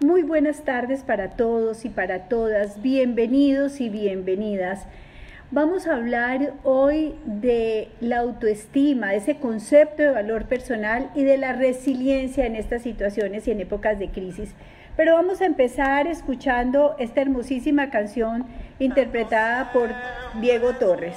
Muy buenas tardes para todos y para todas. Bienvenidos y bienvenidas. Vamos a hablar hoy de la autoestima, de ese concepto de valor personal y de la resiliencia en estas situaciones y en épocas de crisis. Pero vamos a empezar escuchando esta hermosísima canción interpretada por Diego Torres.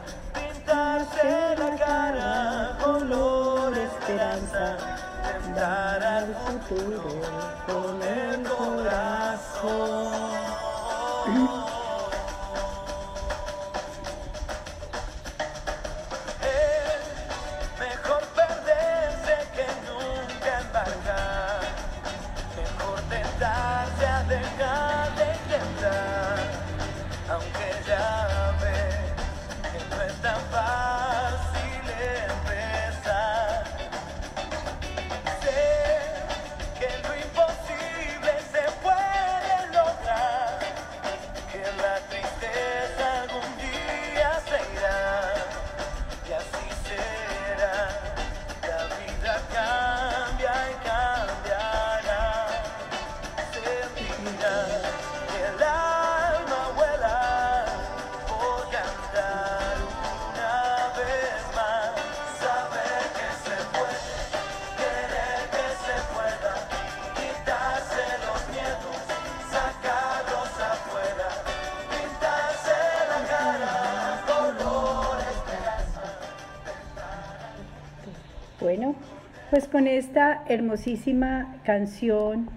tentar al futuro con el corazón. Con esta hermosísima canción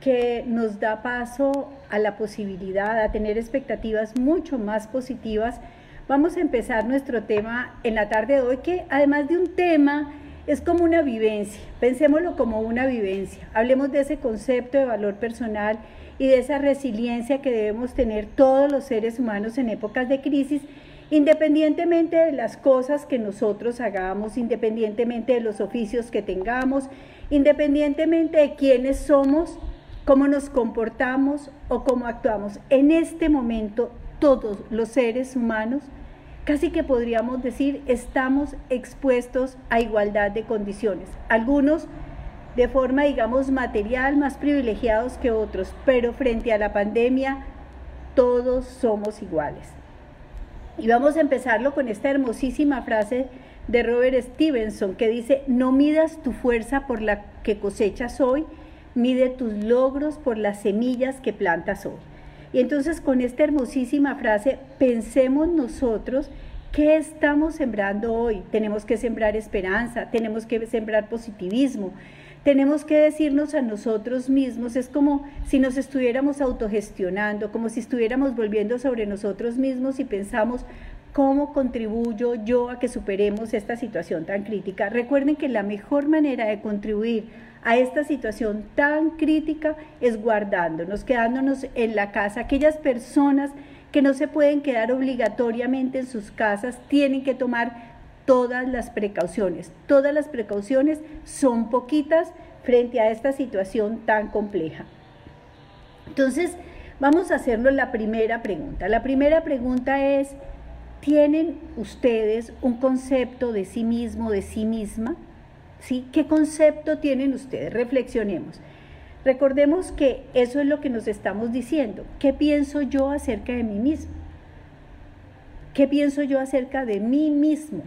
que nos da paso a la posibilidad, a tener expectativas mucho más positivas, vamos a empezar nuestro tema en la tarde de hoy, que además de un tema, es como una vivencia, pensémoslo como una vivencia, hablemos de ese concepto de valor personal y de esa resiliencia que debemos tener todos los seres humanos en épocas de crisis Independientemente de las cosas que nosotros hagamos, independientemente de los oficios que tengamos, independientemente de quiénes somos, cómo nos comportamos o cómo actuamos. En este momento, todos los seres humanos, casi que podríamos decir, estamos expuestos a igualdad de condiciones. Algunos de forma, digamos, material, más privilegiados que otros, pero frente a la pandemia, todos somos iguales. Y vamos a empezarlo con esta hermosísima frase de Robert Stevenson que dice, no midas tu fuerza por la que cosechas hoy, mide tus logros por las semillas que plantas hoy. Y entonces con esta hermosísima frase, pensemos nosotros ¿Qué estamos sembrando hoy? Tenemos que sembrar esperanza, tenemos que sembrar positivismo, tenemos que decirnos a nosotros mismos, es como si nos estuviéramos autogestionando, como si estuviéramos volviendo sobre nosotros mismos y pensamos, ¿cómo contribuyo yo a que superemos esta situación tan crítica? Recuerden que la mejor manera de contribuir a esta situación tan crítica es guardándonos, quedándonos en la casa. Aquellas personas que no se pueden quedar obligatoriamente en sus casas tienen que tomar todas las precauciones. Todas las precauciones son poquitas frente a esta situación tan compleja. Entonces, vamos a hacernos la primera pregunta. La primera pregunta es, ¿tienen ustedes un concepto de sí mismo, de sí misma? ¿Sí? ¿Qué concepto tienen ustedes? Reflexionemos. Recordemos que eso es lo que nos estamos diciendo. ¿Qué pienso yo acerca de mí mismo? ¿Qué pienso yo acerca de mí mismo?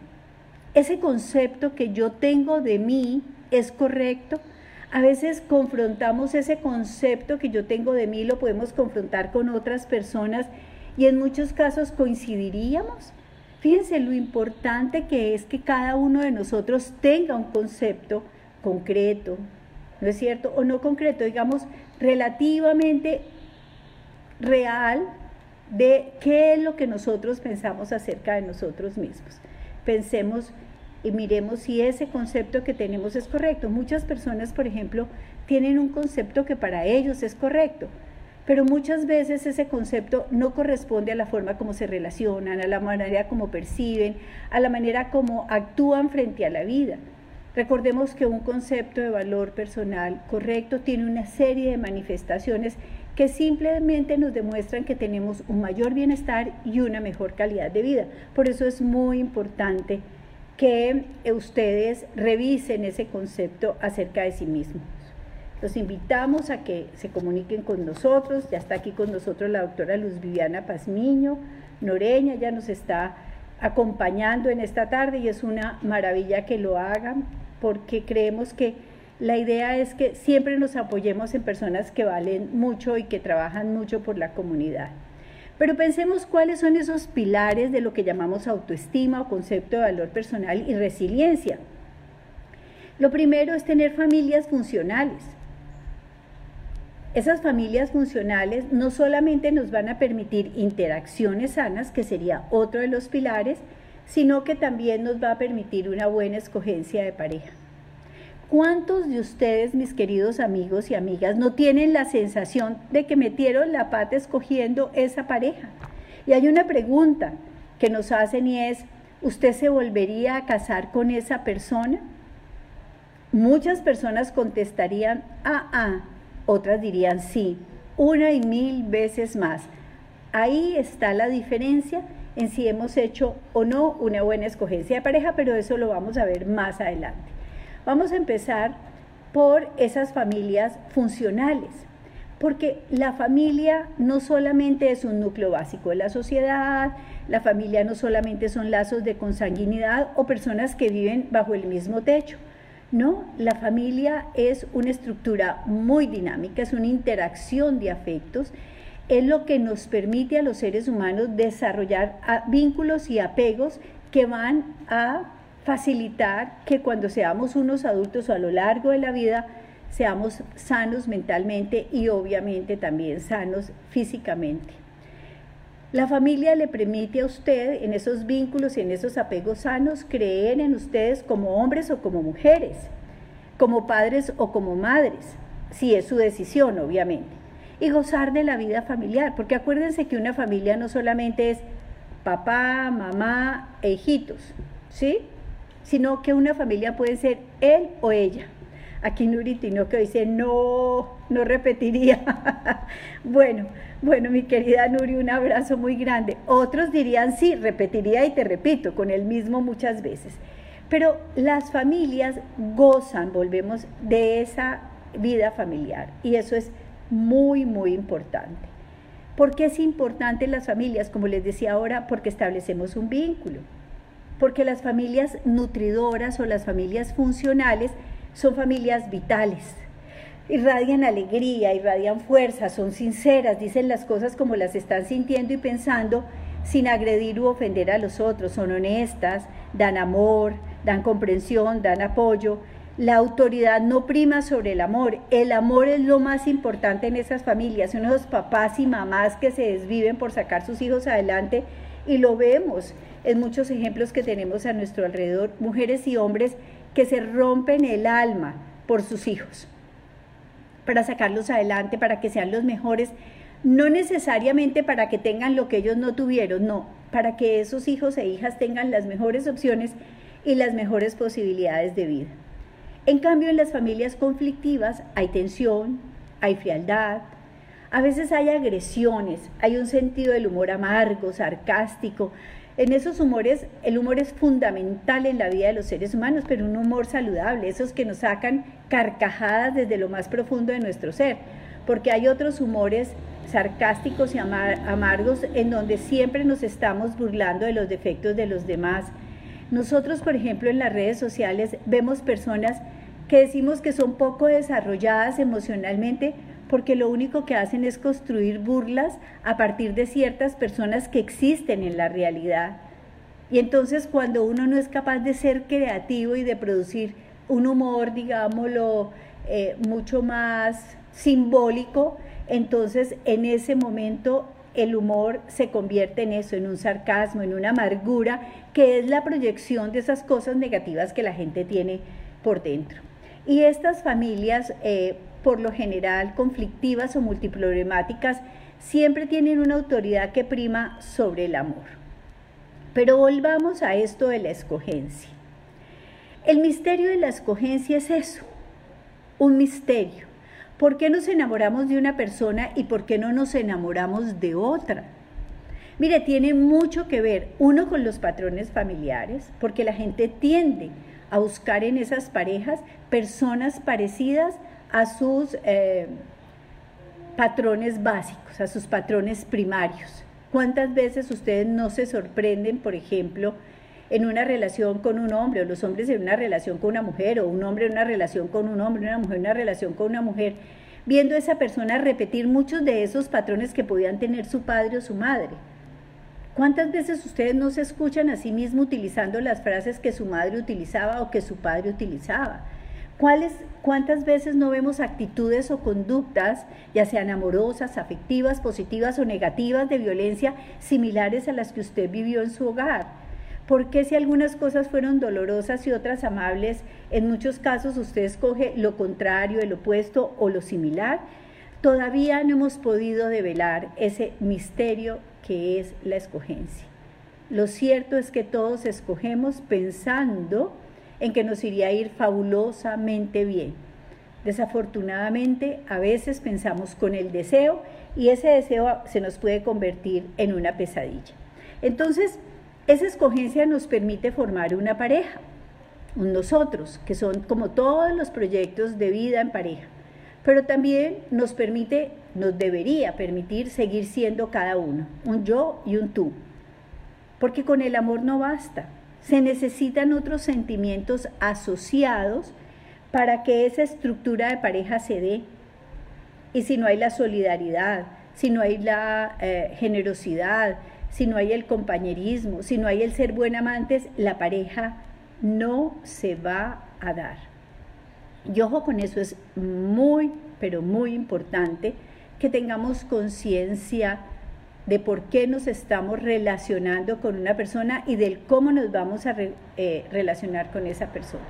Ese concepto que yo tengo de mí es correcto. A veces confrontamos ese concepto que yo tengo de mí, lo podemos confrontar con otras personas y en muchos casos coincidiríamos. Fíjense lo importante que es que cada uno de nosotros tenga un concepto concreto, ¿no es cierto? O no concreto, digamos, relativamente real de qué es lo que nosotros pensamos acerca de nosotros mismos. Pensemos y miremos si ese concepto que tenemos es correcto. Muchas personas, por ejemplo, tienen un concepto que para ellos es correcto, pero muchas veces ese concepto no corresponde a la forma como se relacionan, a la manera como perciben, a la manera como actúan frente a la vida. Recordemos que un concepto de valor personal correcto tiene una serie de manifestaciones que simplemente nos demuestran que tenemos un mayor bienestar y una mejor calidad de vida. Por eso es muy importante que ustedes revisen ese concepto acerca de sí mismos. Los invitamos a que se comuniquen con nosotros. Ya está aquí con nosotros la doctora Luz Viviana Pazmiño, Noreña, ya nos está acompañando en esta tarde y es una maravilla que lo hagan porque creemos que la idea es que siempre nos apoyemos en personas que valen mucho y que trabajan mucho por la comunidad. Pero pensemos cuáles son esos pilares de lo que llamamos autoestima o concepto de valor personal y resiliencia. Lo primero es tener familias funcionales. Esas familias funcionales no solamente nos van a permitir interacciones sanas, que sería otro de los pilares, sino que también nos va a permitir una buena escogencia de pareja. ¿Cuántos de ustedes, mis queridos amigos y amigas, no tienen la sensación de que metieron la pata escogiendo esa pareja? Y hay una pregunta que nos hacen y es, ¿usted se volvería a casar con esa persona? Muchas personas contestarían, ah, ah, otras dirían sí, una y mil veces más. Ahí está la diferencia en si hemos hecho o no una buena escogencia de pareja, pero eso lo vamos a ver más adelante. Vamos a empezar por esas familias funcionales, porque la familia no solamente es un núcleo básico de la sociedad, la familia no solamente son lazos de consanguinidad o personas que viven bajo el mismo techo. No, la familia es una estructura muy dinámica, es una interacción de afectos es lo que nos permite a los seres humanos desarrollar vínculos y apegos que van a facilitar que cuando seamos unos adultos o a lo largo de la vida seamos sanos mentalmente y obviamente también sanos físicamente. La familia le permite a usted en esos vínculos y en esos apegos sanos creer en ustedes como hombres o como mujeres, como padres o como madres, si es su decisión, obviamente y gozar de la vida familiar, porque acuérdense que una familia no solamente es papá, mamá e hijitos, ¿sí? Sino que una familia puede ser él o ella. Aquí Nuri que dice, no, no repetiría. bueno, bueno, mi querida Nuri, un abrazo muy grande. Otros dirían, sí, repetiría y te repito, con el mismo muchas veces. Pero las familias gozan, volvemos, de esa vida familiar. Y eso es muy, muy importante. ¿Por qué es importante las familias? Como les decía ahora, porque establecemos un vínculo. Porque las familias nutridoras o las familias funcionales son familias vitales. Irradian alegría, irradian fuerza, son sinceras, dicen las cosas como las están sintiendo y pensando sin agredir u ofender a los otros. Son honestas, dan amor, dan comprensión, dan apoyo, la autoridad no prima sobre el amor. El amor es lo más importante en esas familias. Son esos papás y mamás que se desviven por sacar sus hijos adelante y lo vemos en muchos ejemplos que tenemos a nuestro alrededor. Mujeres y hombres que se rompen el alma por sus hijos para sacarlos adelante, para que sean los mejores, no necesariamente para que tengan lo que ellos no tuvieron, no, para que esos hijos e hijas tengan las mejores opciones y las mejores posibilidades de vida. En cambio, en las familias conflictivas hay tensión, hay frialdad, a veces hay agresiones, hay un sentido del humor amargo, sarcástico. En esos humores, el humor es fundamental en la vida de los seres humanos, pero un humor saludable, esos que nos sacan carcajadas desde lo más profundo de nuestro ser, porque hay otros humores sarcásticos y amargos en donde siempre nos estamos burlando de los defectos de los demás, nosotros, por ejemplo, en las redes sociales vemos personas que decimos que son poco desarrolladas emocionalmente porque lo único que hacen es construir burlas a partir de ciertas personas que existen en la realidad. Y entonces cuando uno no es capaz de ser creativo y de producir un humor, digámoslo, eh, mucho más simbólico, entonces en ese momento el humor se convierte en eso, en un sarcasmo, en una amargura que es la proyección de esas cosas negativas que la gente tiene por dentro. Y estas familias, eh, por lo general conflictivas o multiproblemáticas, siempre tienen una autoridad que prima sobre el amor. Pero volvamos a esto de la escogencia. El misterio de la escogencia es eso, un misterio. ¿Por qué nos enamoramos de una persona y por qué no nos enamoramos de otra? Mire, tiene mucho que ver, uno, con los patrones familiares, porque la gente tiende a buscar en esas parejas personas parecidas a sus eh, patrones básicos, a sus patrones primarios. ¿Cuántas veces ustedes no se sorprenden, por ejemplo, en una relación con un hombre, o los hombres en una relación con una mujer, o un hombre en una relación con un hombre, una mujer en una relación con una mujer, viendo a esa persona repetir muchos de esos patrones que podían tener su padre o su madre? ¿Cuántas veces ustedes no se escuchan a sí mismos utilizando las frases que su madre utilizaba o que su padre utilizaba? ¿Cuáles, ¿Cuántas veces no vemos actitudes o conductas, ya sean amorosas, afectivas, positivas o negativas, de violencia similares a las que usted vivió en su hogar? ¿Por qué si algunas cosas fueron dolorosas y otras amables, en muchos casos usted escoge lo contrario, el opuesto o lo similar? Todavía no hemos podido develar ese misterio que es la escogencia. Lo cierto es que todos escogemos pensando en que nos iría a ir fabulosamente bien. Desafortunadamente, a veces pensamos con el deseo y ese deseo se nos puede convertir en una pesadilla. Entonces, esa escogencia nos permite formar una pareja, un nosotros, que son como todos los proyectos de vida en pareja pero también nos permite, nos debería permitir seguir siendo cada uno, un yo y un tú. Porque con el amor no basta, se necesitan otros sentimientos asociados para que esa estructura de pareja se dé. Y si no hay la solidaridad, si no hay la eh, generosidad, si no hay el compañerismo, si no hay el ser buen amantes, la pareja no se va a dar. Y ojo con eso, es muy, pero muy importante que tengamos conciencia de por qué nos estamos relacionando con una persona y del cómo nos vamos a eh, relacionar con esa persona.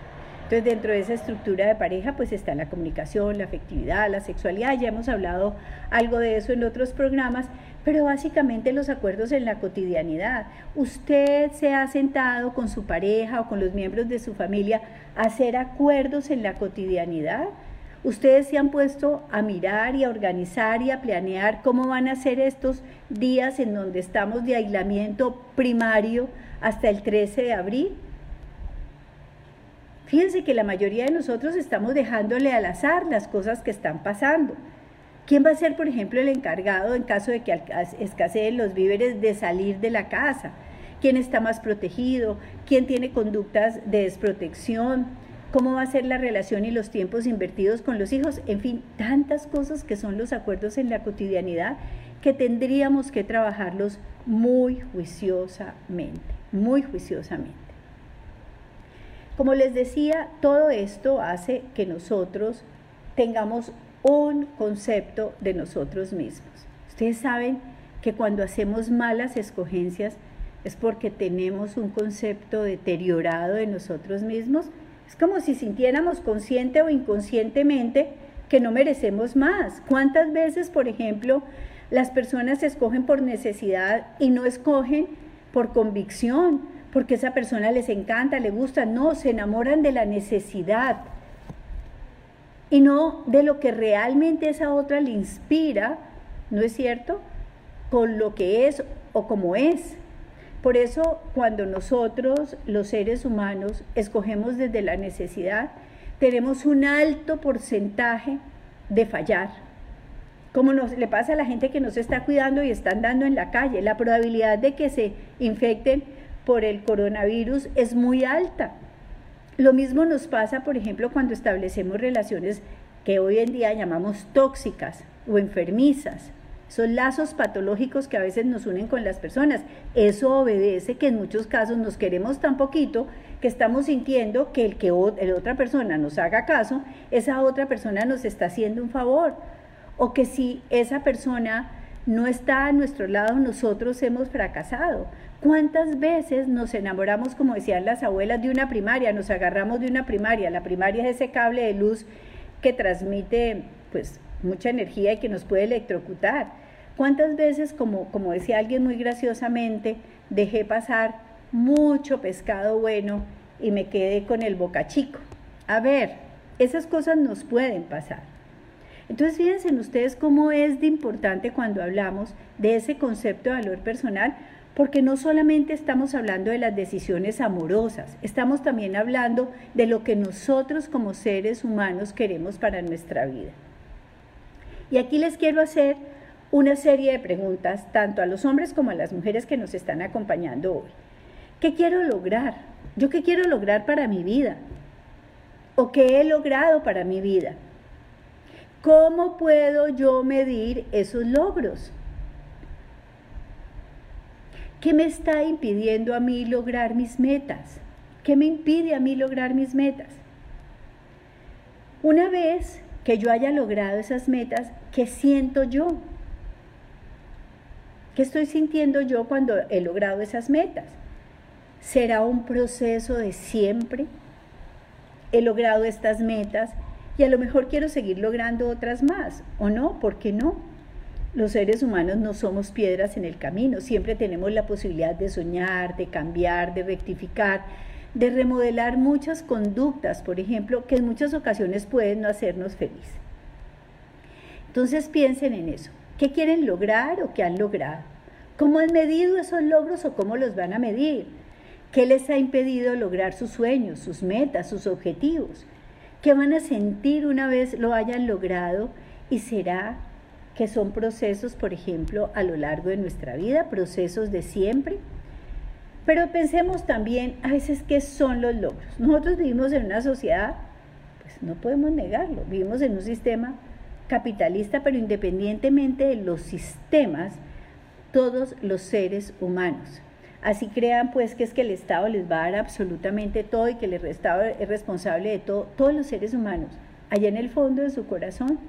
Entonces, dentro de esa estructura de pareja, pues está la comunicación, la afectividad, la sexualidad. Ya hemos hablado algo de eso en otros programas, pero básicamente los acuerdos en la cotidianidad. Usted se ha sentado con su pareja o con los miembros de su familia a hacer acuerdos en la cotidianidad. Ustedes se han puesto a mirar y a organizar y a planear cómo van a ser estos días en donde estamos de aislamiento primario hasta el 13 de abril. Fíjense que la mayoría de nosotros estamos dejándole al azar las cosas que están pasando. ¿Quién va a ser, por ejemplo, el encargado en caso de que escaseen los víveres de salir de la casa? ¿Quién está más protegido? ¿Quién tiene conductas de desprotección? ¿Cómo va a ser la relación y los tiempos invertidos con los hijos? En fin, tantas cosas que son los acuerdos en la cotidianidad que tendríamos que trabajarlos muy juiciosamente, muy juiciosamente. Como les decía, todo esto hace que nosotros tengamos un concepto de nosotros mismos. Ustedes saben que cuando hacemos malas escogencias es porque tenemos un concepto deteriorado de nosotros mismos. Es como si sintiéramos consciente o inconscientemente que no merecemos más. ¿Cuántas veces, por ejemplo, las personas escogen por necesidad y no escogen por convicción, porque esa persona les encanta, le gusta? No, se enamoran de la necesidad y no de lo que realmente esa otra le inspira, ¿no es cierto? Con lo que es o como es. Por eso cuando nosotros, los seres humanos, escogemos desde la necesidad, tenemos un alto porcentaje de fallar. Como nos, le pasa a la gente que no se está cuidando y están dando en la calle, la probabilidad de que se infecten por el coronavirus es muy alta. Lo mismo nos pasa, por ejemplo, cuando establecemos relaciones que hoy en día llamamos tóxicas o enfermizas. Son lazos patológicos que a veces nos unen con las personas. Eso obedece que en muchos casos nos queremos tan poquito que estamos sintiendo que el que la otra persona nos haga caso, esa otra persona nos está haciendo un favor. O que si esa persona no está a nuestro lado, nosotros hemos fracasado. ¿Cuántas veces nos enamoramos, como decían las abuelas, de una primaria? Nos agarramos de una primaria. La primaria es ese cable de luz que transmite pues mucha energía y que nos puede electrocutar. ¿Cuántas veces, como, como decía alguien muy graciosamente, dejé pasar mucho pescado bueno y me quedé con el boca chico? A ver, esas cosas nos pueden pasar. Entonces fíjense ustedes cómo es de importante cuando hablamos de ese concepto de valor personal, porque no solamente estamos hablando de las decisiones amorosas, estamos también hablando de lo que nosotros como seres humanos queremos para nuestra vida. Y aquí les quiero hacer una serie de preguntas, tanto a los hombres como a las mujeres que nos están acompañando hoy. ¿Qué quiero lograr? ¿Yo qué quiero lograr para mi vida? ¿O qué he logrado para mi vida? ¿Cómo puedo yo medir esos logros? ¿Qué me está impidiendo a mí lograr mis metas? ¿Qué me impide a mí lograr mis metas? Una vez que yo haya logrado esas metas, ¿qué siento yo? ¿Qué estoy sintiendo yo cuando he logrado esas metas? ¿Será un proceso de siempre? He logrado estas metas y a lo mejor quiero seguir logrando otras más, ¿o no? ¿Por qué no? Los seres humanos no somos piedras en el camino, siempre tenemos la posibilidad de soñar, de cambiar, de rectificar, de remodelar muchas conductas, por ejemplo, que en muchas ocasiones pueden no hacernos feliz. Entonces piensen en eso. ¿Qué quieren lograr o qué han logrado? ¿Cómo han medido esos logros o cómo los van a medir? ¿Qué les ha impedido lograr sus sueños, sus metas, sus objetivos? ¿Qué van a sentir una vez lo hayan logrado? Y será que son procesos, por ejemplo, a lo largo de nuestra vida, procesos de siempre. Pero pensemos también a veces qué son los logros. Nosotros vivimos en una sociedad, pues no podemos negarlo, vivimos en un sistema capitalista, pero independientemente de los sistemas, todos los seres humanos. Así crean pues que es que el Estado les va a dar absolutamente todo y que el Estado es responsable de todo. Todos los seres humanos, allá en el fondo de su corazón,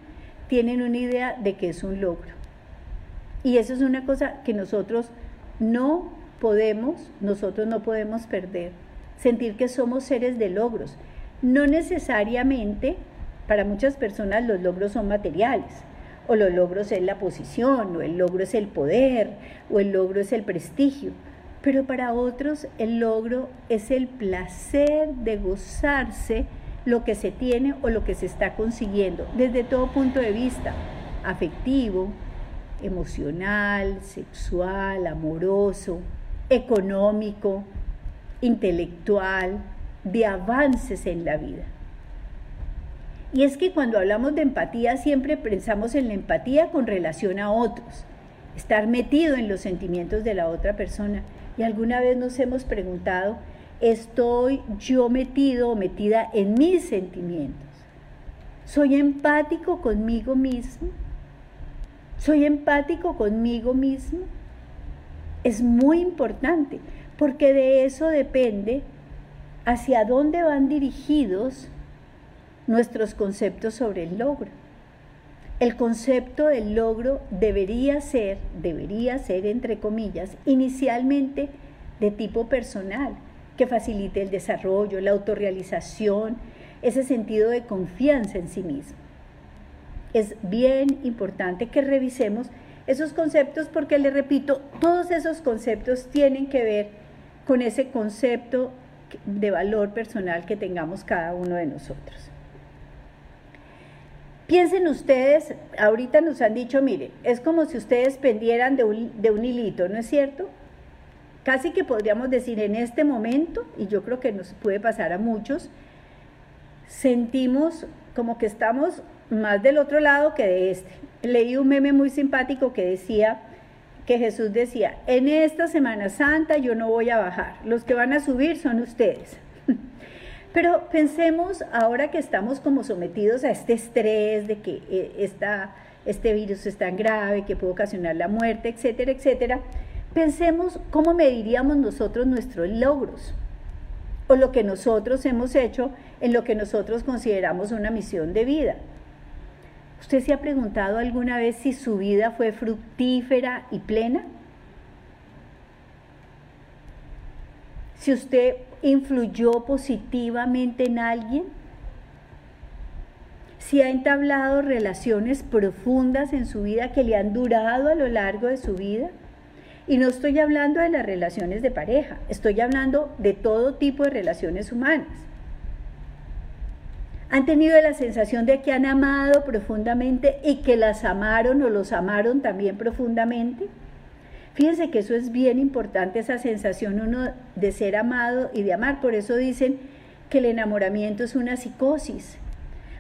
tienen una idea de que es un logro. Y eso es una cosa que nosotros no podemos, nosotros no podemos perder. Sentir que somos seres de logros. No necesariamente, para muchas personas los logros son materiales, o los logros es la posición, o el logro es el poder, o el logro es el prestigio. Pero para otros el logro es el placer de gozarse lo que se tiene o lo que se está consiguiendo, desde todo punto de vista, afectivo, emocional, sexual, amoroso, económico, intelectual, de avances en la vida. Y es que cuando hablamos de empatía siempre pensamos en la empatía con relación a otros, estar metido en los sentimientos de la otra persona. Y alguna vez nos hemos preguntado estoy yo metido o metida en mis sentimientos? ¿Soy empático conmigo mismo? ¿Soy empático conmigo mismo? Es muy importante porque de eso depende hacia dónde van dirigidos nuestros conceptos sobre el logro. El concepto del logro debería ser, debería ser entre comillas, inicialmente de tipo personal, que facilite el desarrollo, la autorrealización, ese sentido de confianza en sí mismo. Es bien importante que revisemos esos conceptos porque, le repito, todos esos conceptos tienen que ver con ese concepto de valor personal que tengamos cada uno de nosotros. Piensen ustedes, ahorita nos han dicho, miren, es como si ustedes pendieran de un, de un hilito, ¿no es cierto? Casi que podríamos decir en este momento, y yo creo que nos puede pasar a muchos, sentimos como que estamos más del otro lado que de este. Leí un meme muy simpático que decía, que Jesús decía, en esta Semana Santa yo no voy a bajar, los que van a subir son ustedes. Pero pensemos ahora que estamos como sometidos a este estrés de que eh, esta, este virus es tan grave, que puede ocasionar la muerte, etcétera, etcétera. Pensemos cómo mediríamos nosotros nuestros logros o lo que nosotros hemos hecho en lo que nosotros consideramos una misión de vida. ¿Usted se ha preguntado alguna vez si su vida fue fructífera y plena? Si usted influyó positivamente en alguien, si ha entablado relaciones profundas en su vida que le han durado a lo largo de su vida. Y no estoy hablando de las relaciones de pareja, estoy hablando de todo tipo de relaciones humanas. Han tenido la sensación de que han amado profundamente y que las amaron o los amaron también profundamente. Fíjense que eso es bien importante, esa sensación de ser amado y de amar. Por eso dicen que el enamoramiento es una psicosis,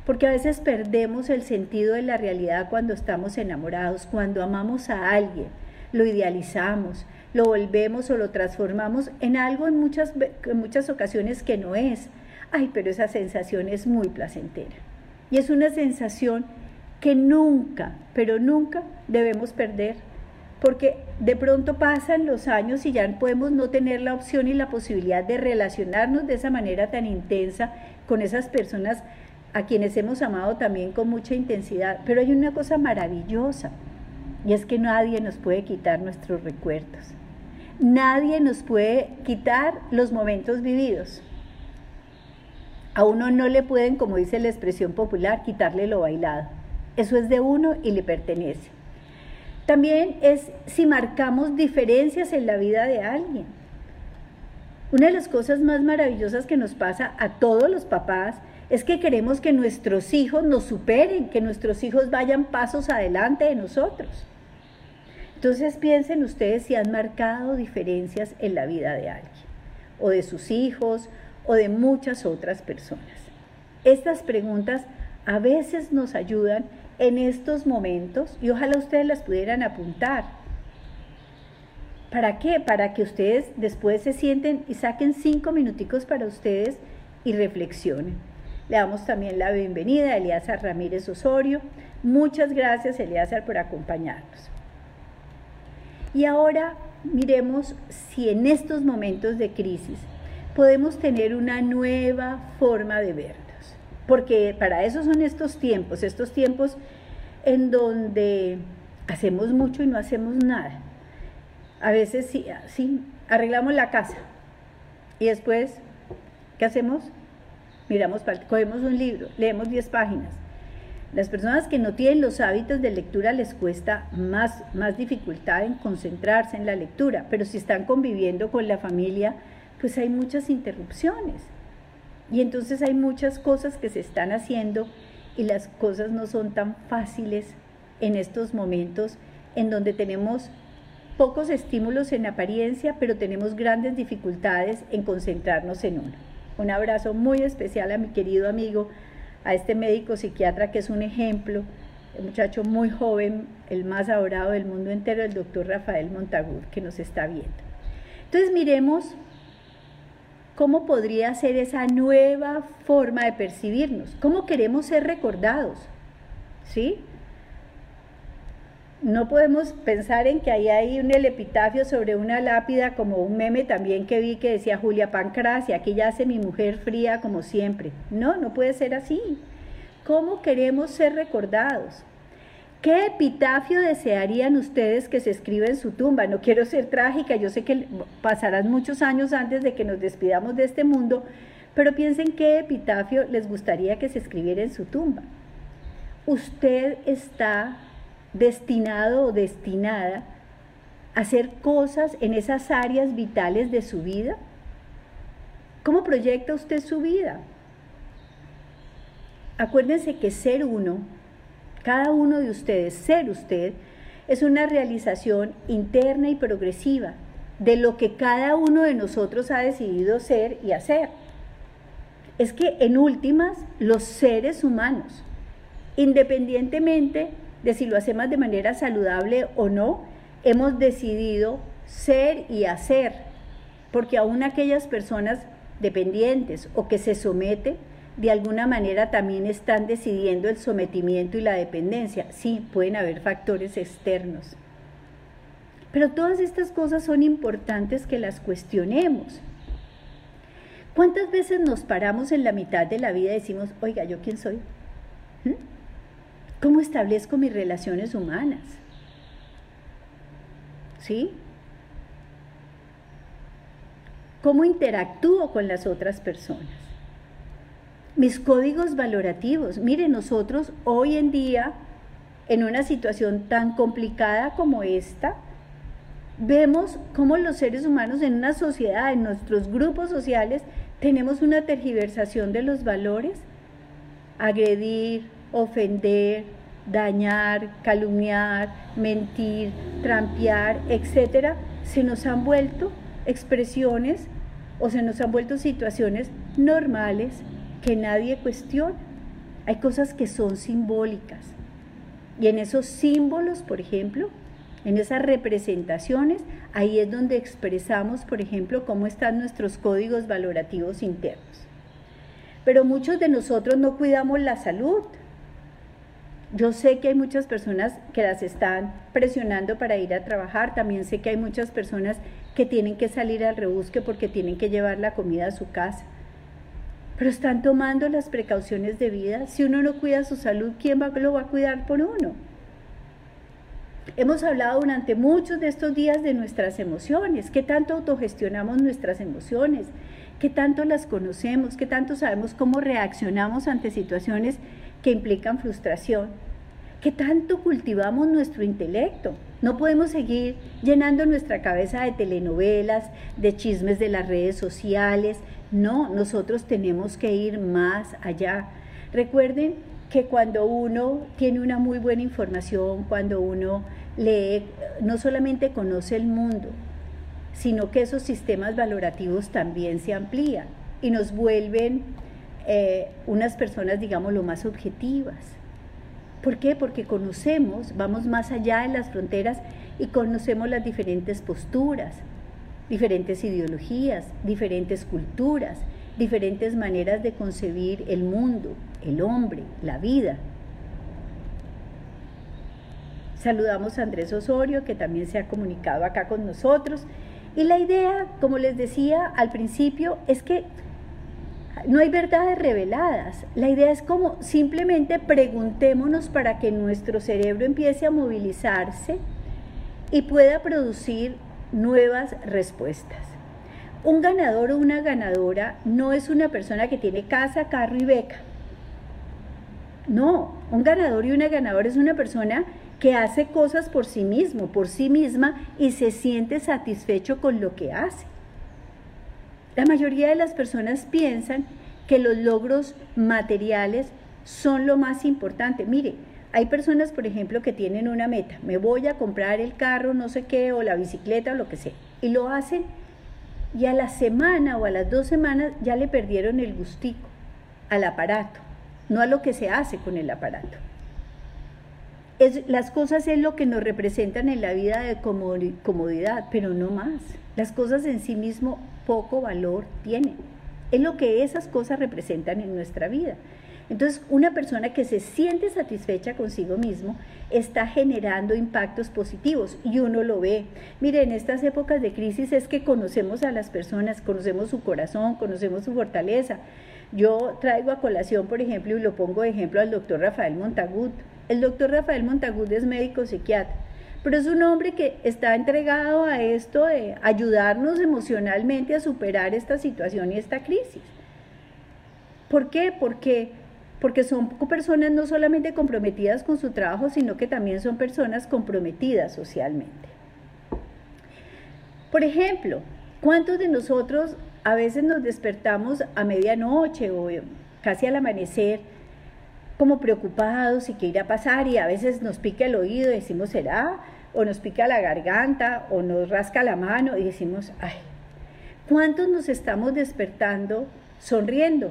porque a veces perdemos el sentido de la realidad cuando estamos enamorados, cuando amamos a alguien, lo idealizamos, lo volvemos o lo transformamos en algo en muchas, en muchas ocasiones que no es. Ay, pero esa sensación es muy placentera. Y es una sensación que nunca, pero nunca debemos perder porque de pronto pasan los años y ya podemos no tener la opción y la posibilidad de relacionarnos de esa manera tan intensa con esas personas a quienes hemos amado también con mucha intensidad. Pero hay una cosa maravillosa y es que nadie nos puede quitar nuestros recuerdos. Nadie nos puede quitar los momentos vividos. A uno no le pueden, como dice la expresión popular, quitarle lo bailado. Eso es de uno y le pertenece. También es si marcamos diferencias en la vida de alguien. Una de las cosas más maravillosas que nos pasa a todos los papás es que queremos que nuestros hijos nos superen, que nuestros hijos vayan pasos adelante de nosotros. Entonces piensen ustedes si han marcado diferencias en la vida de alguien, o de sus hijos, o de muchas otras personas. Estas preguntas a veces nos ayudan en estos momentos y ojalá ustedes las pudieran apuntar. ¿Para qué? Para que ustedes después se sienten y saquen cinco minuticos para ustedes y reflexionen. Le damos también la bienvenida a Eliazar Ramírez Osorio. Muchas gracias, Eliazar, por acompañarnos. Y ahora miremos si en estos momentos de crisis podemos tener una nueva forma de ver porque para eso son estos tiempos, estos tiempos en donde hacemos mucho y no hacemos nada. A veces sí, sí, arreglamos la casa y después, ¿qué hacemos? Miramos, cogemos un libro, leemos 10 páginas. Las personas que no tienen los hábitos de lectura les cuesta más, más dificultad en concentrarse en la lectura, pero si están conviviendo con la familia, pues hay muchas interrupciones. Y entonces hay muchas cosas que se están haciendo y las cosas no son tan fáciles en estos momentos en donde tenemos pocos estímulos en apariencia, pero tenemos grandes dificultades en concentrarnos en uno. Un abrazo muy especial a mi querido amigo, a este médico psiquiatra que es un ejemplo, un muchacho muy joven, el más adorado del mundo entero, el doctor Rafael Montagur, que nos está viendo. Entonces miremos ¿Cómo podría ser esa nueva forma de percibirnos? ¿Cómo queremos ser recordados? ¿Sí? No podemos pensar en que ahí hay un epitafio sobre una lápida como un meme también que vi que decía Julia Pancracia, aquí ya hace mi mujer fría como siempre. No, no puede ser así. ¿Cómo queremos ser recordados? ¿Qué epitafio desearían ustedes que se escriba en su tumba? No quiero ser trágica, yo sé que pasarán muchos años antes de que nos despidamos de este mundo, pero piensen qué epitafio les gustaría que se escribiera en su tumba. Usted está destinado o destinada a hacer cosas en esas áreas vitales de su vida. ¿Cómo proyecta usted su vida? Acuérdense que ser uno cada uno de ustedes, ser usted, es una realización interna y progresiva de lo que cada uno de nosotros ha decidido ser y hacer. Es que en últimas, los seres humanos, independientemente de si lo hacemos de manera saludable o no, hemos decidido ser y hacer, porque aún aquellas personas dependientes o que se someten, de alguna manera también están decidiendo el sometimiento y la dependencia. Sí, pueden haber factores externos. Pero todas estas cosas son importantes que las cuestionemos. ¿Cuántas veces nos paramos en la mitad de la vida y decimos, oiga, ¿yo quién soy? ¿Mm? ¿Cómo establezco mis relaciones humanas? ¿Sí? ¿Cómo interactúo con las otras personas? Mis códigos valorativos. Mire, nosotros hoy en día, en una situación tan complicada como esta, vemos cómo los seres humanos en una sociedad, en nuestros grupos sociales, tenemos una tergiversación de los valores, agredir, ofender, dañar, calumniar, mentir, trampear, etcétera, se nos han vuelto expresiones o se nos han vuelto situaciones normales que nadie cuestiona. Hay cosas que son simbólicas. Y en esos símbolos, por ejemplo, en esas representaciones, ahí es donde expresamos, por ejemplo, cómo están nuestros códigos valorativos internos. Pero muchos de nosotros no cuidamos la salud. Yo sé que hay muchas personas que las están presionando para ir a trabajar, también sé que hay muchas personas que tienen que salir al rebusque porque tienen que llevar la comida a su casa. Pero están tomando las precauciones de vida. Si uno no cuida su salud, ¿quién lo va a cuidar por uno? Hemos hablado durante muchos de estos días de nuestras emociones, qué tanto autogestionamos nuestras emociones, qué tanto las conocemos, qué tanto sabemos cómo reaccionamos ante situaciones que implican frustración, qué tanto cultivamos nuestro intelecto. No podemos seguir llenando nuestra cabeza de telenovelas, de chismes de las redes sociales. No, nosotros tenemos que ir más allá. Recuerden que cuando uno tiene una muy buena información, cuando uno lee, no solamente conoce el mundo, sino que esos sistemas valorativos también se amplían y nos vuelven eh, unas personas, digamos, lo más objetivas. ¿Por qué? Porque conocemos, vamos más allá de las fronteras y conocemos las diferentes posturas, diferentes ideologías, diferentes culturas, diferentes maneras de concebir el mundo, el hombre, la vida. Saludamos a Andrés Osorio, que también se ha comunicado acá con nosotros. Y la idea, como les decía al principio, es que no hay verdades reveladas. La idea es como simplemente preguntémonos para que nuestro cerebro empiece a movilizarse y pueda producir nuevas respuestas. Un ganador o una ganadora no es una persona que tiene casa, carro y beca. No, un ganador y una ganadora es una persona que hace cosas por sí mismo, por sí misma y se siente satisfecho con lo que hace. La mayoría de las personas piensan que los logros materiales son lo más importante. Mire, hay personas, por ejemplo, que tienen una meta, me voy a comprar el carro, no sé qué, o la bicicleta o lo que sea, y lo hacen y a la semana o a las dos semanas ya le perdieron el gustico al aparato, no a lo que se hace con el aparato. Es, las cosas es lo que nos representan en la vida de comodidad, pero no más. Las cosas en sí mismo poco valor tienen. Es lo que esas cosas representan en nuestra vida. Entonces, una persona que se siente satisfecha consigo mismo está generando impactos positivos y uno lo ve. Mire, en estas épocas de crisis es que conocemos a las personas, conocemos su corazón, conocemos su fortaleza. Yo traigo a colación, por ejemplo, y lo pongo de ejemplo al doctor Rafael Montagut. El doctor Rafael Montagut es médico psiquiatra, pero es un hombre que está entregado a esto de ayudarnos emocionalmente a superar esta situación y esta crisis. ¿Por qué? Porque porque son personas no solamente comprometidas con su trabajo, sino que también son personas comprometidas socialmente. Por ejemplo, ¿cuántos de nosotros a veces nos despertamos a medianoche o casi al amanecer como preocupados y qué irá a pasar y a veces nos pica el oído y decimos será o nos pica la garganta o nos rasca la mano y decimos ay ¿cuántos nos estamos despertando sonriendo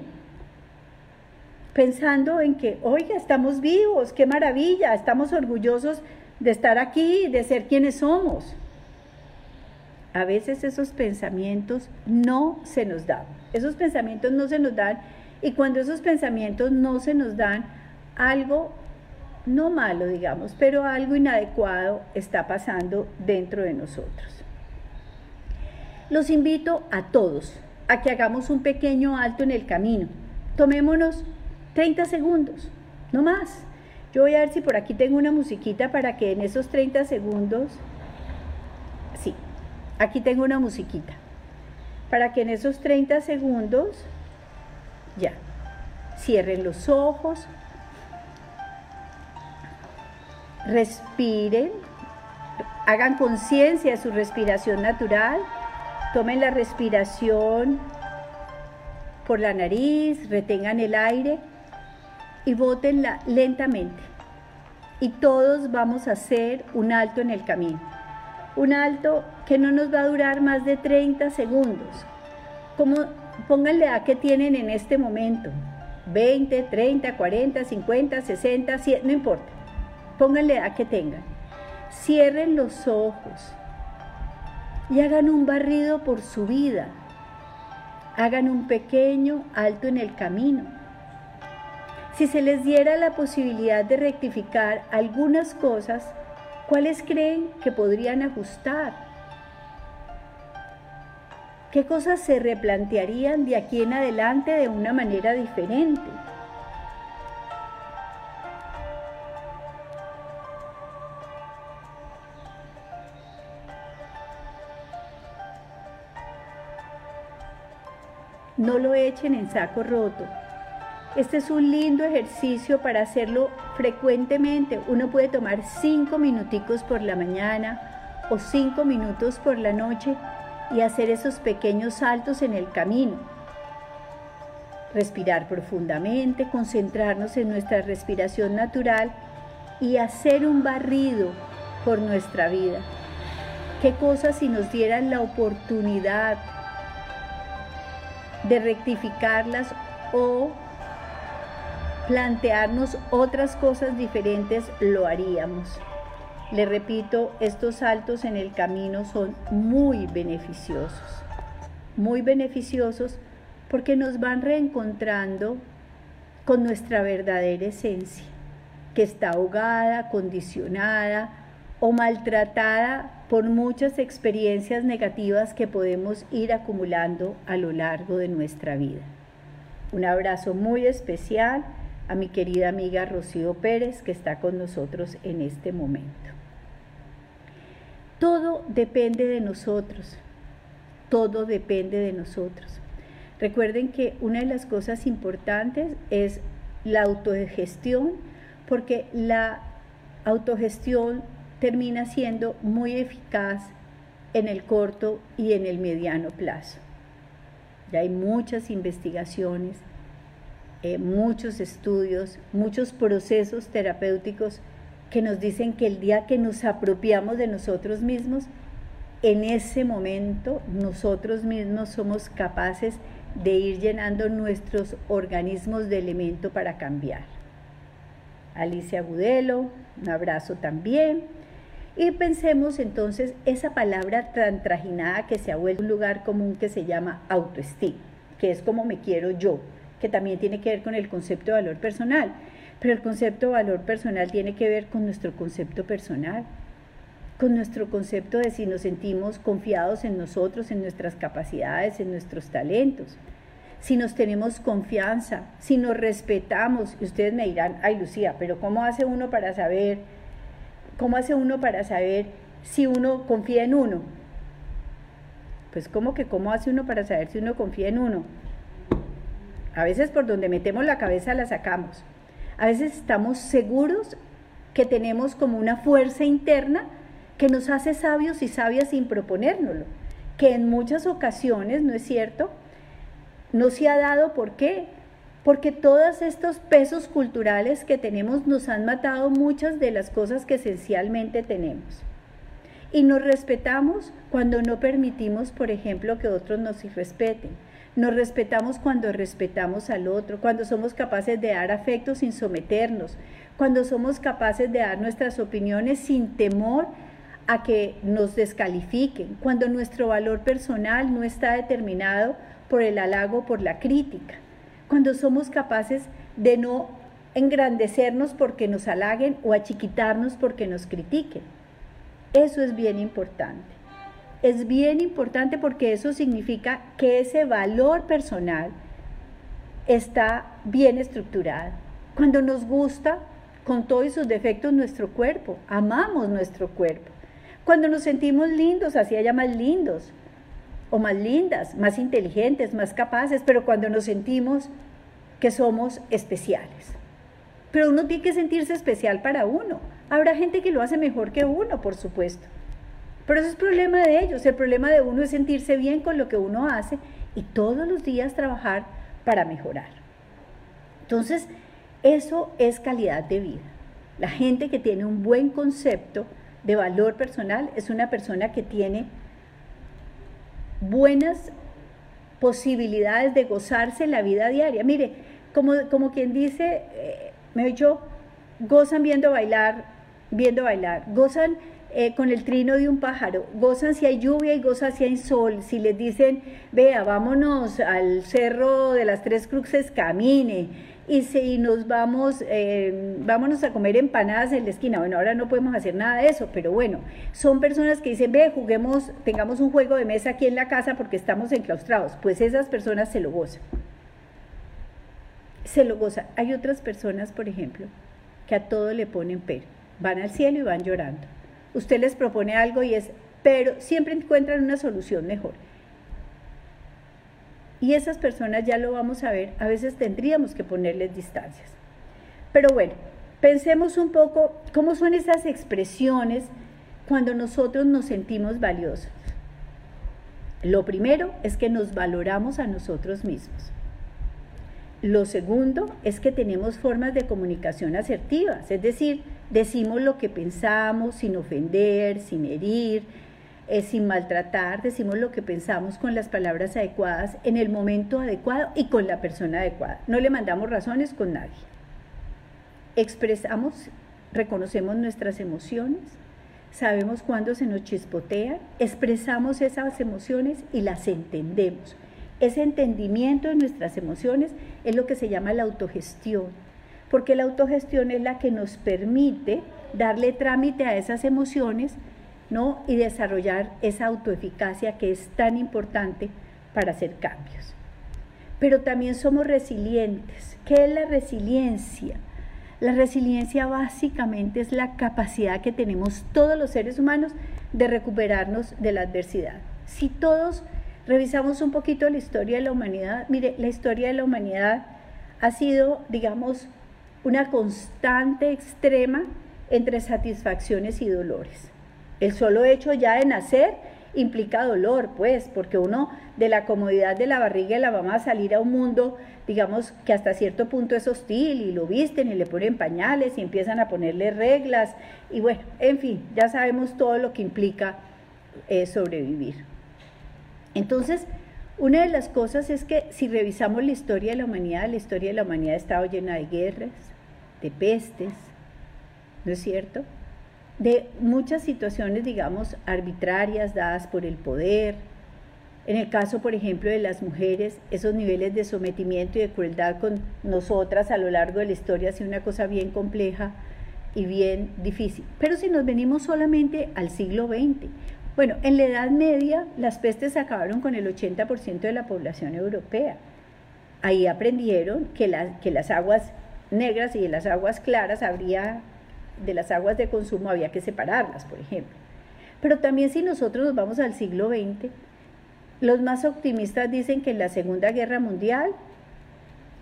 pensando en que, oiga, estamos vivos, qué maravilla, estamos orgullosos de estar aquí, de ser quienes somos. A veces esos pensamientos no se nos dan, esos pensamientos no se nos dan y cuando esos pensamientos no se nos dan, algo, no malo digamos, pero algo inadecuado está pasando dentro de nosotros. Los invito a todos a que hagamos un pequeño alto en el camino. Tomémonos 30 segundos, no más. Yo voy a ver si por aquí tengo una musiquita para que en esos 30 segundos, sí, aquí tengo una musiquita, para que en esos 30 segundos, ya, cierren los ojos, respiren, hagan conciencia de su respiración natural, tomen la respiración por la nariz, retengan el aire y bótenla lentamente. Y todos vamos a hacer un alto en el camino. Un alto que no nos va a durar más de 30 segundos. Como pónganle a qué tienen en este momento. 20, 30, 40, 50, 60, 100, no importa. Pónganle a que tengan. Cierren los ojos y hagan un barrido por su vida. Hagan un pequeño alto en el camino si se les diera la posibilidad de rectificar algunas cosas, ¿cuáles creen que podrían ajustar? ¿Qué cosas se replantearían de aquí en adelante de una manera diferente? No lo echen en saco roto. Este es un lindo ejercicio para hacerlo frecuentemente. Uno puede tomar cinco minuticos por la mañana o cinco minutos por la noche y hacer esos pequeños saltos en el camino. Respirar profundamente, concentrarnos en nuestra respiración natural y hacer un barrido por nuestra vida. ¿Qué cosas si nos dieran la oportunidad de rectificarlas o plantearnos otras cosas diferentes, lo haríamos. Le repito, estos saltos en el camino son muy beneficiosos, muy beneficiosos porque nos van reencontrando con nuestra verdadera esencia, que está ahogada, condicionada o maltratada por muchas experiencias negativas que podemos ir acumulando a lo largo de nuestra vida. Un abrazo muy especial a mi querida amiga Rocío Pérez que está con nosotros en este momento. Todo depende de nosotros, todo depende de nosotros. Recuerden que una de las cosas importantes es la autogestión, porque la autogestión termina siendo muy eficaz en el corto y en el mediano plazo. Ya hay muchas investigaciones eh, muchos estudios, muchos procesos terapéuticos que nos dicen que el día que nos apropiamos de nosotros mismos, en ese momento nosotros mismos somos capaces de ir llenando nuestros organismos de elemento para cambiar. Alicia Gudelo, un abrazo también. Y pensemos entonces esa palabra tan trajinada que se ha vuelto un lugar común que se llama autoestima, que es como me quiero yo que también tiene que ver con el concepto de valor personal. Pero el concepto de valor personal tiene que ver con nuestro concepto personal, con nuestro concepto de si nos sentimos confiados en nosotros, en nuestras capacidades, en nuestros talentos, si nos tenemos confianza, si nos respetamos. Y ustedes me dirán, ay Lucía, pero ¿cómo hace uno para saber, cómo hace uno para saber si uno confía en uno? Pues ¿cómo que cómo hace uno para saber si uno confía en uno? A veces por donde metemos la cabeza la sacamos. A veces estamos seguros que tenemos como una fuerza interna que nos hace sabios y sabias sin proponérnoslo. Que en muchas ocasiones, ¿no es cierto? No se ha dado, ¿por qué? Porque todos estos pesos culturales que tenemos nos han matado muchas de las cosas que esencialmente tenemos. Y nos respetamos cuando no permitimos, por ejemplo, que otros nos respeten nos respetamos cuando respetamos al otro, cuando somos capaces de dar afecto sin someternos, cuando somos capaces de dar nuestras opiniones sin temor a que nos descalifiquen, cuando nuestro valor personal no está determinado por el halago, por la crítica, cuando somos capaces de no engrandecernos porque nos halaguen o achiquitarnos porque nos critiquen. Eso es bien importante es bien importante porque eso significa que ese valor personal está bien estructurado. Cuando nos gusta, con todos sus defectos nuestro cuerpo, amamos nuestro cuerpo. Cuando nos sentimos lindos, así allá más lindos, o más lindas, más inteligentes, más capaces, pero cuando nos sentimos que somos especiales. Pero uno tiene que sentirse especial para uno. Habrá gente que lo hace mejor que uno, por supuesto. Pero eso es problema de ellos. El problema de uno es sentirse bien con lo que uno hace y todos los días trabajar para mejorar. Entonces, eso es calidad de vida. La gente que tiene un buen concepto de valor personal es una persona que tiene buenas posibilidades de gozarse la vida diaria. Mire, como, como quien dice, eh, me he gozan viendo bailar, viendo bailar, gozan eh, con el trino de un pájaro, gozan si hay lluvia y gozan si hay sol, si les dicen, vea, vámonos al cerro de las tres cruces, camine, y si nos vamos, eh, vámonos a comer empanadas en la esquina. Bueno, ahora no podemos hacer nada de eso, pero bueno, son personas que dicen, ve, juguemos, tengamos un juego de mesa aquí en la casa porque estamos enclaustrados. Pues esas personas se lo gozan. Se lo gozan. Hay otras personas, por ejemplo, que a todo le ponen pero. Van al cielo y van llorando. Usted les propone algo y es, pero siempre encuentran una solución mejor. Y esas personas ya lo vamos a ver, a veces tendríamos que ponerles distancias. Pero bueno, pensemos un poco cómo son esas expresiones cuando nosotros nos sentimos valiosos. Lo primero es que nos valoramos a nosotros mismos. Lo segundo es que tenemos formas de comunicación asertivas, es decir, decimos lo que pensamos sin ofender, sin herir, sin maltratar, decimos lo que pensamos con las palabras adecuadas, en el momento adecuado y con la persona adecuada. No le mandamos razones con nadie. Expresamos, reconocemos nuestras emociones, sabemos cuándo se nos chispotean, expresamos esas emociones y las entendemos. Ese entendimiento de nuestras emociones es lo que se llama la autogestión, porque la autogestión es la que nos permite darle trámite a esas emociones y desarrollar esa autoeficacia que es tan importante para hacer cambios. Pero también somos resilientes. ¿Qué es la resiliencia? La resiliencia básicamente es la capacidad que tenemos todos los seres humanos de recuperarnos de la adversidad. Si todos revisamos un poquito la historia de la humanidad, mire, la historia de la humanidad ha sido, digamos, una constante extrema entre satisfacciones y dolores. El solo hecho ya de nacer implica dolor, pues, porque uno de la comodidad de la barriga de la mamá salir a un mundo, digamos, que hasta cierto punto es hostil y lo visten y le ponen pañales y empiezan a ponerle reglas y bueno, en fin, ya sabemos todo lo que implica eh, sobrevivir. Entonces, una de las cosas es que si revisamos la historia de la humanidad, la historia de la humanidad ha estado llena de guerras, de pestes, ¿no es cierto? de muchas situaciones, digamos, arbitrarias dadas por el poder. En el caso, por ejemplo, de las mujeres, esos niveles de sometimiento y de crueldad con nosotras a lo largo de la historia ha sido una cosa bien compleja y bien difícil. Pero si nos venimos solamente al siglo XX, bueno, en la Edad Media las pestes acabaron con el 80% de la población europea. Ahí aprendieron que, que las aguas negras y las aguas claras habría de las aguas de consumo había que separarlas, por ejemplo. Pero también si nosotros nos vamos al siglo XX, los más optimistas dicen que en la Segunda Guerra Mundial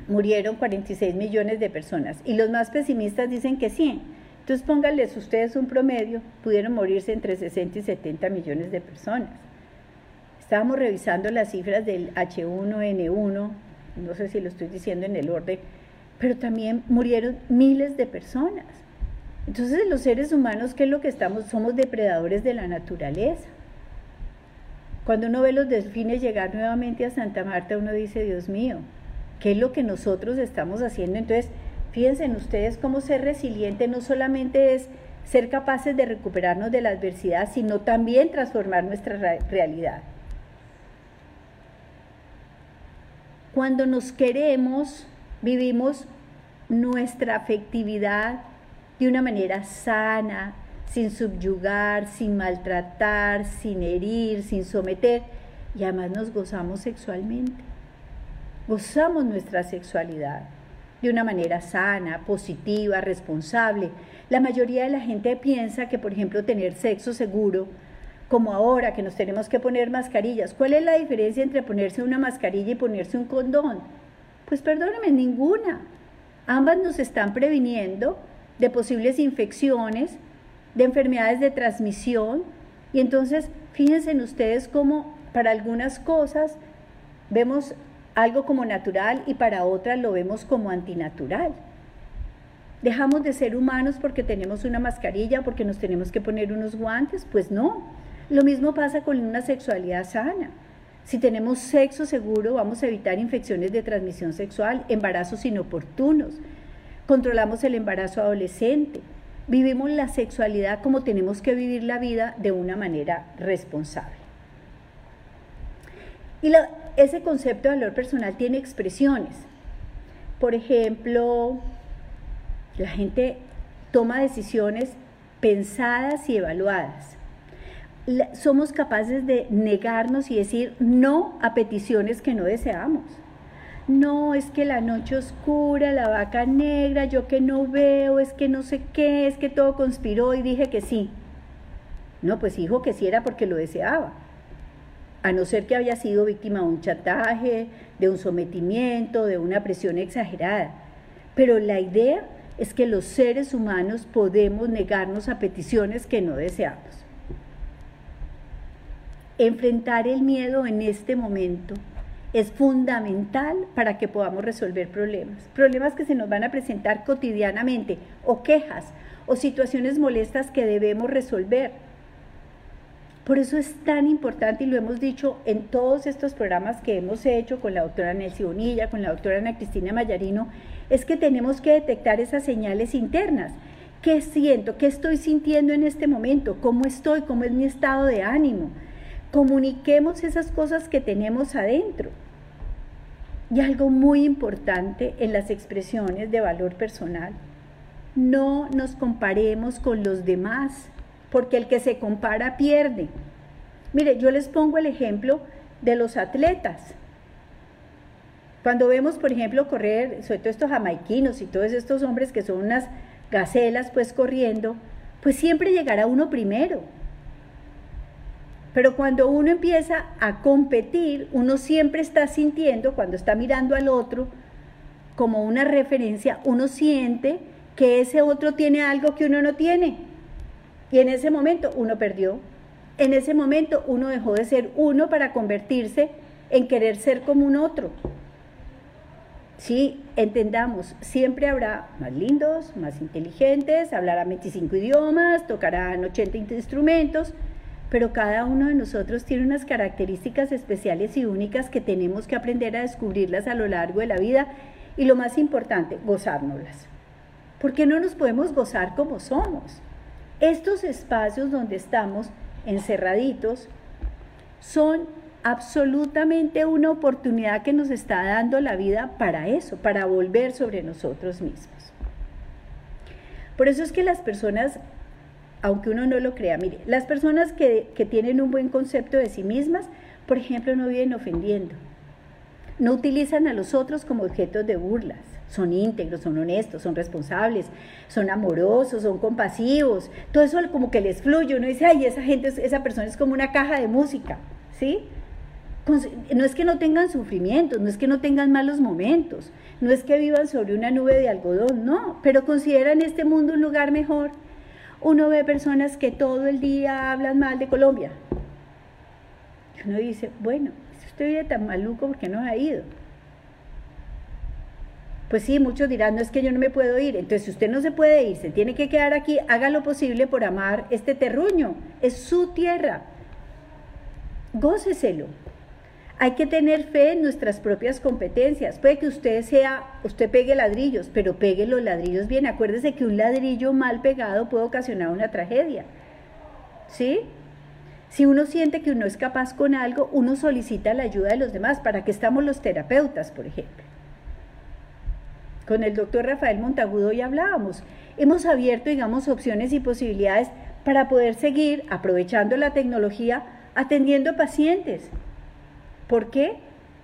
murieron 46 millones de personas y los más pesimistas dicen que 100. Entonces pónganles ustedes un promedio, pudieron morirse entre 60 y 70 millones de personas. Estábamos revisando las cifras del H1N1, no sé si lo estoy diciendo en el orden, pero también murieron miles de personas. Entonces los seres humanos, ¿qué es lo que estamos? Somos depredadores de la naturaleza. Cuando uno ve los delfines llegar nuevamente a Santa Marta, uno dice, Dios mío, ¿qué es lo que nosotros estamos haciendo? Entonces, fíjense en ustedes cómo ser resiliente no solamente es ser capaces de recuperarnos de la adversidad, sino también transformar nuestra realidad. Cuando nos queremos, vivimos nuestra afectividad, de una manera sana, sin subyugar, sin maltratar, sin herir, sin someter, y además nos gozamos sexualmente. Gozamos nuestra sexualidad. de una manera sana, positiva, responsable. La mayoría de la gente piensa que, por ejemplo, tener sexo seguro, como ahora que nos tenemos que poner mascarillas, ¿cuál es la diferencia entre ponerse una mascarilla y ponerse un condón? Pues perdóname, ninguna. Ambas nos están previniendo de posibles infecciones, de enfermedades de transmisión. Y entonces, fíjense en ustedes cómo para algunas cosas vemos algo como natural y para otras lo vemos como antinatural. ¿Dejamos de ser humanos porque tenemos una mascarilla, porque nos tenemos que poner unos guantes? Pues no. Lo mismo pasa con una sexualidad sana. Si tenemos sexo seguro, vamos a evitar infecciones de transmisión sexual, embarazos inoportunos, controlamos el embarazo adolescente, vivimos la sexualidad como tenemos que vivir la vida de una manera responsable. Y ese concepto de valor personal tiene expresiones. Por ejemplo, la gente toma decisiones pensadas y evaluadas. Somos capaces de negarnos y decir no a peticiones que no deseamos. No, es que la noche oscura, la vaca negra, yo que no veo, es que no sé qué, es que todo conspiró y dije que sí. No, pues dijo que sí era porque lo deseaba a no ser que haya sido víctima de un chantaje, de un sometimiento, de una presión exagerada. Pero la idea es que los seres humanos podemos negarnos a peticiones que no deseamos. Enfrentar el miedo en este momento es fundamental para que podamos resolver problemas. Problemas que se nos van a presentar cotidianamente o quejas o situaciones molestas que debemos resolver por eso es tan importante y lo hemos dicho en todos estos programas que hemos hecho con la doctora Nelcy Bonilla, con la doctora Ana Cristina Mayarino, es que tenemos que detectar esas señales internas. ¿Qué siento? ¿Qué estoy sintiendo en este momento? ¿Cómo estoy? ¿Cómo es mi estado de ánimo? Comuniquemos esas cosas que tenemos adentro. Y algo muy importante en las expresiones de valor personal, no nos comparemos con los demás porque el que se compara pierde. Mire, yo les pongo el ejemplo de los atletas. Cuando vemos, por ejemplo, correr, sobre todo estos jamaiquinos y todos estos hombres que son unas gacelas, pues corriendo, pues siempre llegará uno primero. Pero cuando uno empieza a competir, uno siempre está sintiendo, cuando está mirando al otro, como una referencia, uno siente que ese otro tiene algo que uno no tiene. Y en ese momento uno perdió. En ese momento uno dejó de ser uno para convertirse en querer ser como un otro. Sí, entendamos, siempre habrá más lindos, más inteligentes, hablarán 25 idiomas, tocarán 80 instrumentos, pero cada uno de nosotros tiene unas características especiales y únicas que tenemos que aprender a descubrirlas a lo largo de la vida y lo más importante, gozárnoslas. ¿Por qué no nos podemos gozar como somos? Estos espacios donde estamos encerraditos son absolutamente una oportunidad que nos está dando la vida para eso, para volver sobre nosotros mismos. Por eso es que las personas, aunque uno no lo crea, mire, las personas que, que tienen un buen concepto de sí mismas, por ejemplo, no viven ofendiendo, no utilizan a los otros como objetos de burlas, son íntegros, son honestos, son responsables, son amorosos, son compasivos, todo eso como que les fluye, uno dice, ay, esa gente, esa persona es como una caja de música, ¿sí? No es que no tengan sufrimientos, no es que no tengan malos momentos, no es que vivan sobre una nube de algodón, no, pero consideran este mundo un lugar mejor. Uno ve personas que todo el día hablan mal de Colombia. Y uno dice, bueno, si usted vive tan maluco, ¿por qué no ha ido? Pues sí, muchos dirán, no es que yo no me puedo ir. Entonces, usted no se puede ir, se tiene que quedar aquí, haga lo posible por amar este terruño. Es su tierra. Góceselo. Hay que tener fe en nuestras propias competencias. Puede que usted sea, usted pegue ladrillos, pero pegue los ladrillos bien. Acuérdese que un ladrillo mal pegado puede ocasionar una tragedia. ¿Sí? Si uno siente que uno es capaz con algo, uno solicita la ayuda de los demás. ¿Para qué estamos los terapeutas, por ejemplo? con el doctor Rafael Montagudo ya hablábamos. Hemos abierto, digamos, opciones y posibilidades para poder seguir aprovechando la tecnología atendiendo pacientes. ¿Por qué?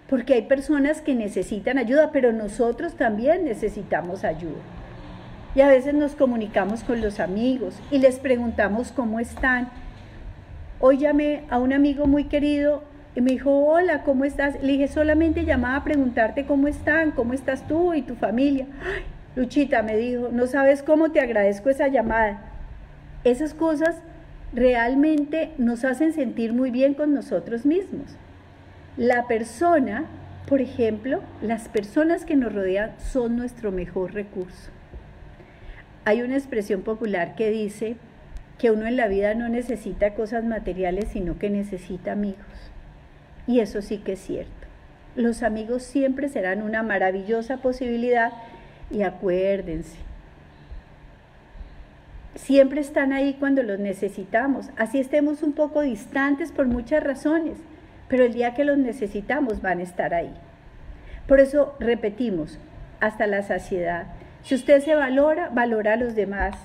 porque hay personas que necesitan ayuda, pero nosotros también necesitamos ayuda. Y a veces nos comunicamos con los amigos y les preguntamos cómo están. Hoy llamé a un amigo muy querido y me dijo, hola, ¿cómo estás? Le dije, solamente llamaba a preguntarte cómo están, cómo estás tú y tu familia. Luchita me dijo, no sabes cómo te agradezco esa llamada. Esas cosas realmente nos hacen sentir muy bien con nosotros mismos. La persona, por ejemplo, las personas que nos rodean son nuestro mejor recurso. Hay una expresión popular que dice que uno en la vida no necesita cosas materiales, sino que necesita amigos. Y eso sí que es cierto. Los amigos siempre serán una maravillosa posibilidad y acuérdense, siempre están ahí cuando los necesitamos. Así estemos un poco distantes por muchas razones, pero el día que los necesitamos van a estar ahí. Por eso repetimos, hasta la saciedad. Si usted se valora, valora a los demás.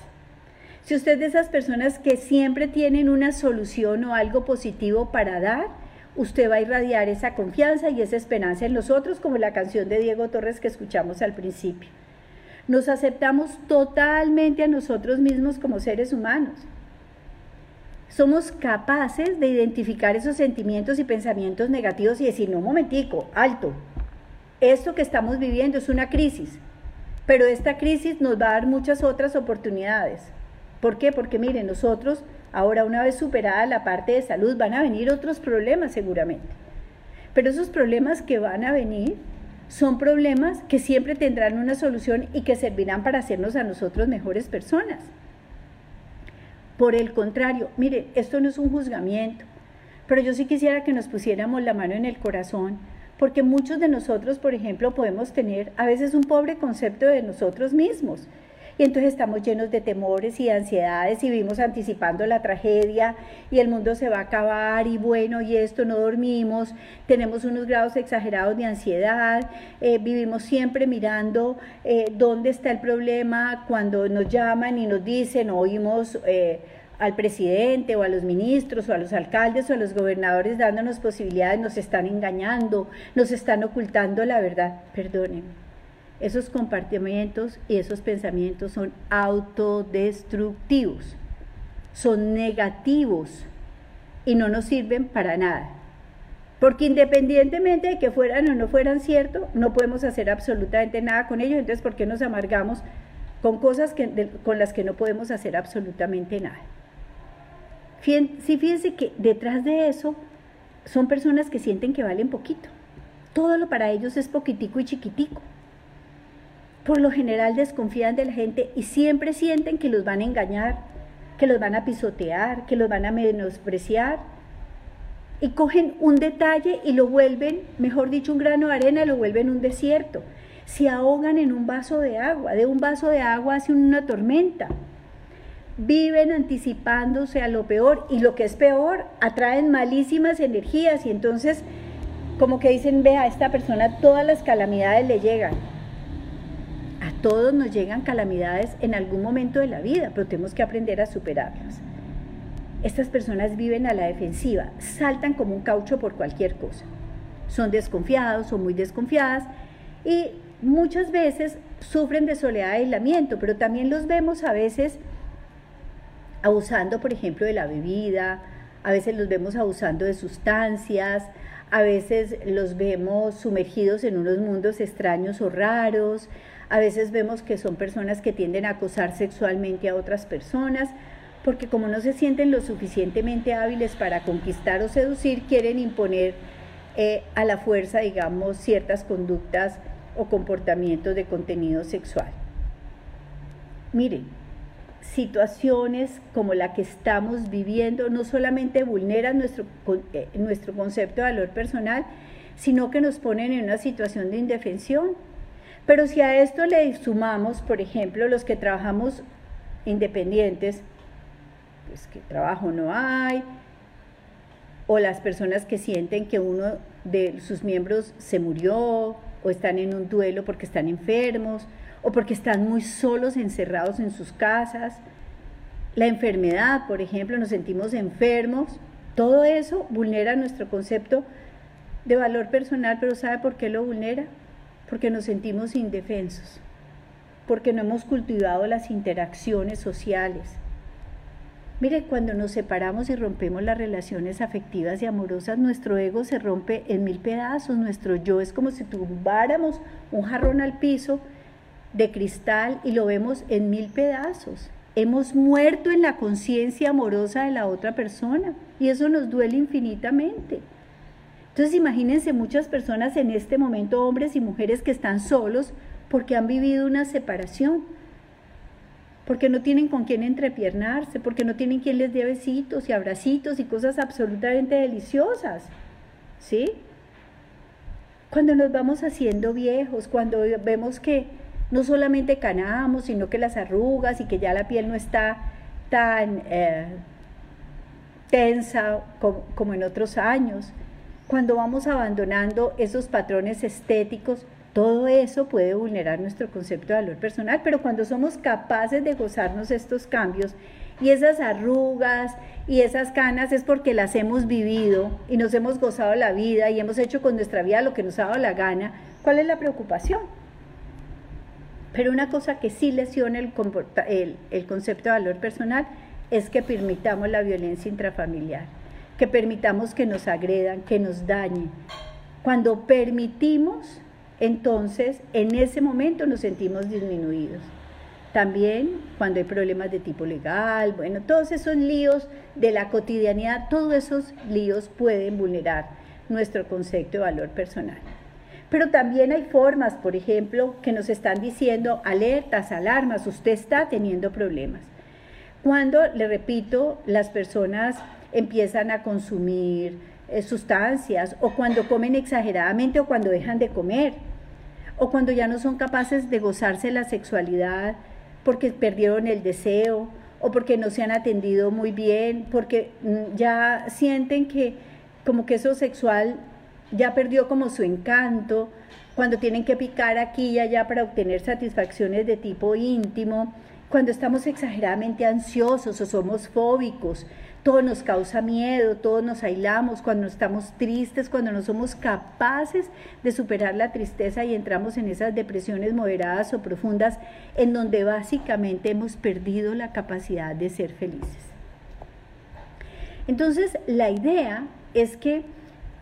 Si usted es de esas personas que siempre tienen una solución o algo positivo para dar, usted va a irradiar esa confianza y esa esperanza en los otros, como la canción de Diego Torres que escuchamos al principio. Nos aceptamos totalmente a nosotros mismos como seres humanos. Somos capaces de identificar esos sentimientos y pensamientos negativos y decir, no, momentico, alto, esto que estamos viviendo es una crisis, pero esta crisis nos va a dar muchas otras oportunidades. ¿Por qué? Porque miren, nosotros ahora una vez superada la parte de salud van a venir otros problemas seguramente. Pero esos problemas que van a venir son problemas que siempre tendrán una solución y que servirán para hacernos a nosotros mejores personas. Por el contrario, mire, esto no es un juzgamiento, pero yo sí quisiera que nos pusiéramos la mano en el corazón, porque muchos de nosotros, por ejemplo, podemos tener a veces un pobre concepto de nosotros mismos. Y entonces estamos llenos de temores y de ansiedades y vivimos anticipando la tragedia y el mundo se va a acabar y bueno, y esto no dormimos, tenemos unos grados exagerados de ansiedad, eh, vivimos siempre mirando eh, dónde está el problema cuando nos llaman y nos dicen, oímos... Eh, al presidente o a los ministros o a los alcaldes o a los gobernadores dándonos posibilidades, nos están engañando, nos están ocultando la verdad. Perdónenme. Esos compartimientos y esos pensamientos son autodestructivos, son negativos y no nos sirven para nada. Porque independientemente de que fueran o no fueran ciertos, no podemos hacer absolutamente nada con ellos. Entonces, ¿por qué nos amargamos con cosas con las que no podemos hacer absolutamente nada? Sí, fíjense que detrás de eso son personas que sienten que valen poquito. Todo lo para ellos es poquitico y chiquitico por lo general desconfían de la gente y siempre sienten que los van a engañar, que los van a pisotear, que los van a menospreciar. Y cogen un detalle y lo vuelven, mejor dicho, un grano de arena, lo vuelven un desierto. Se ahogan en un vaso de agua, de un vaso de agua hacen una tormenta. Viven anticipándose a lo peor y lo que es peor, atraen malísimas energías y entonces como que dicen, vea, a esta persona todas las calamidades le llegan todos nos llegan calamidades en algún momento de la vida, pero tenemos que aprender a superarlas. Estas personas viven a la defensiva, saltan como un caucho por cualquier cosa. Son desconfiados, son muy desconfiadas y muchas veces sufren de soledad y aislamiento, pero también los vemos a veces abusando, por ejemplo, de la bebida, a veces los vemos abusando de sustancias, a veces los vemos sumergidos en unos mundos extraños o raros, a veces vemos que son personas que tienden a acosar sexualmente a otras personas, porque como no se sienten lo suficientemente hábiles para conquistar o seducir, quieren imponer eh, a la fuerza, digamos, ciertas conductas o comportamientos de contenido sexual. Miren, situaciones como la que estamos viviendo no solamente vulneran nuestro, eh, nuestro concepto de valor personal, sino que nos ponen en una situación de indefensión. Pero si a esto le sumamos, por ejemplo, los que trabajamos independientes, pues que trabajo no hay, o las personas que sienten que uno de sus miembros se murió, o están en un duelo porque están enfermos, o porque están muy solos, encerrados en sus casas. La enfermedad, por ejemplo, nos sentimos enfermos. Todo eso vulnera nuestro concepto de valor personal, pero ¿sabe por qué lo vulnera? Porque nos sentimos indefensos, porque no hemos cultivado las interacciones sociales. Mire, cuando nos separamos y rompemos las relaciones afectivas y amorosas, nuestro ego se rompe en mil pedazos, nuestro yo es como si tumbáramos un jarrón al piso de cristal y lo vemos en mil pedazos. Hemos muerto en la conciencia amorosa de la otra persona y eso nos duele infinitamente. Entonces imagínense muchas personas en este momento, hombres y mujeres que están solos porque han vivido una separación, porque no tienen con quién entrepiernarse, porque no tienen quien les dé besitos y abracitos y cosas absolutamente deliciosas. ¿Sí? Cuando nos vamos haciendo viejos, cuando vemos que no solamente canamos, sino que las arrugas y que ya la piel no está tan eh, tensa como en otros años, cuando vamos abandonando esos patrones estéticos, todo eso puede vulnerar nuestro concepto de valor personal, pero cuando somos capaces de gozarnos estos cambios y esas arrugas y esas canas es porque las hemos vivido y nos hemos gozado la vida y hemos hecho con nuestra vida lo que nos ha dado la gana, ¿cuál es la preocupación? Pero una cosa que sí lesiona el, el, concepto de valor personal es que permitamos la violencia intrafamiliar que permitamos que nos agredan, que nos dañen. Cuando permitimos, entonces en ese momento nos sentimos disminuidos. También cuando hay problemas de tipo legal, bueno, todos esos líos de la cotidianidad, todos esos líos pueden vulnerar nuestro concepto de valor personal. Pero también hay formas, por ejemplo, que nos están diciendo alertas, alarmas, usted está teniendo problemas. Cuando, le repito, las personas empiezan a consumir eh, sustancias o cuando comen exageradamente o cuando dejan de comer o cuando ya no son capaces de gozarse la sexualidad porque perdieron el deseo o porque no se han atendido muy bien, porque mm, ya sienten que como que eso sexual ya perdió como su encanto, cuando tienen que picar aquí y allá para obtener satisfacciones de tipo íntimo, cuando estamos exageradamente ansiosos o somos fóbicos, todo nos causa miedo, todos nos aislamos cuando estamos tristes, cuando no somos capaces de superar la tristeza y entramos en esas depresiones moderadas o profundas en donde básicamente hemos perdido la capacidad de ser felices. Entonces, la idea es que,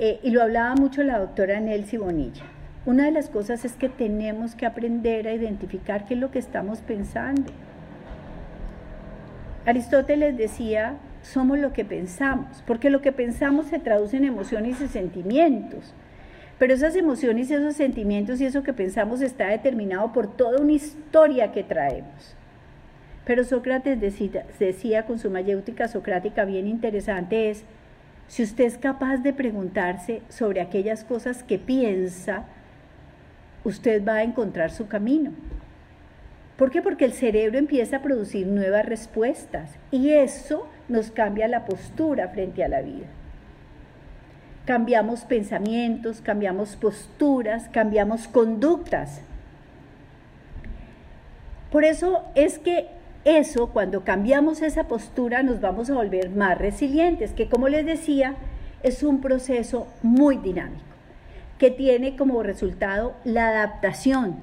eh, y lo hablaba mucho la doctora Nelsi Bonilla, una de las cosas es que tenemos que aprender a identificar qué es lo que estamos pensando. Aristóteles decía somos lo que pensamos, porque lo que pensamos se traduce en emociones y sentimientos. Pero esas emociones y esos sentimientos y eso que pensamos está determinado por toda una historia que traemos. Pero Sócrates decía, decía con su mayéutica socrática bien interesante es, si usted es capaz de preguntarse sobre aquellas cosas que piensa, usted va a encontrar su camino. ¿Por qué? Porque el cerebro empieza a producir nuevas respuestas y eso nos cambia la postura frente a la vida. Cambiamos pensamientos, cambiamos posturas, cambiamos conductas. Por eso es que eso, cuando cambiamos esa postura, nos vamos a volver más resilientes, que como les decía, es un proceso muy dinámico, que tiene como resultado la adaptación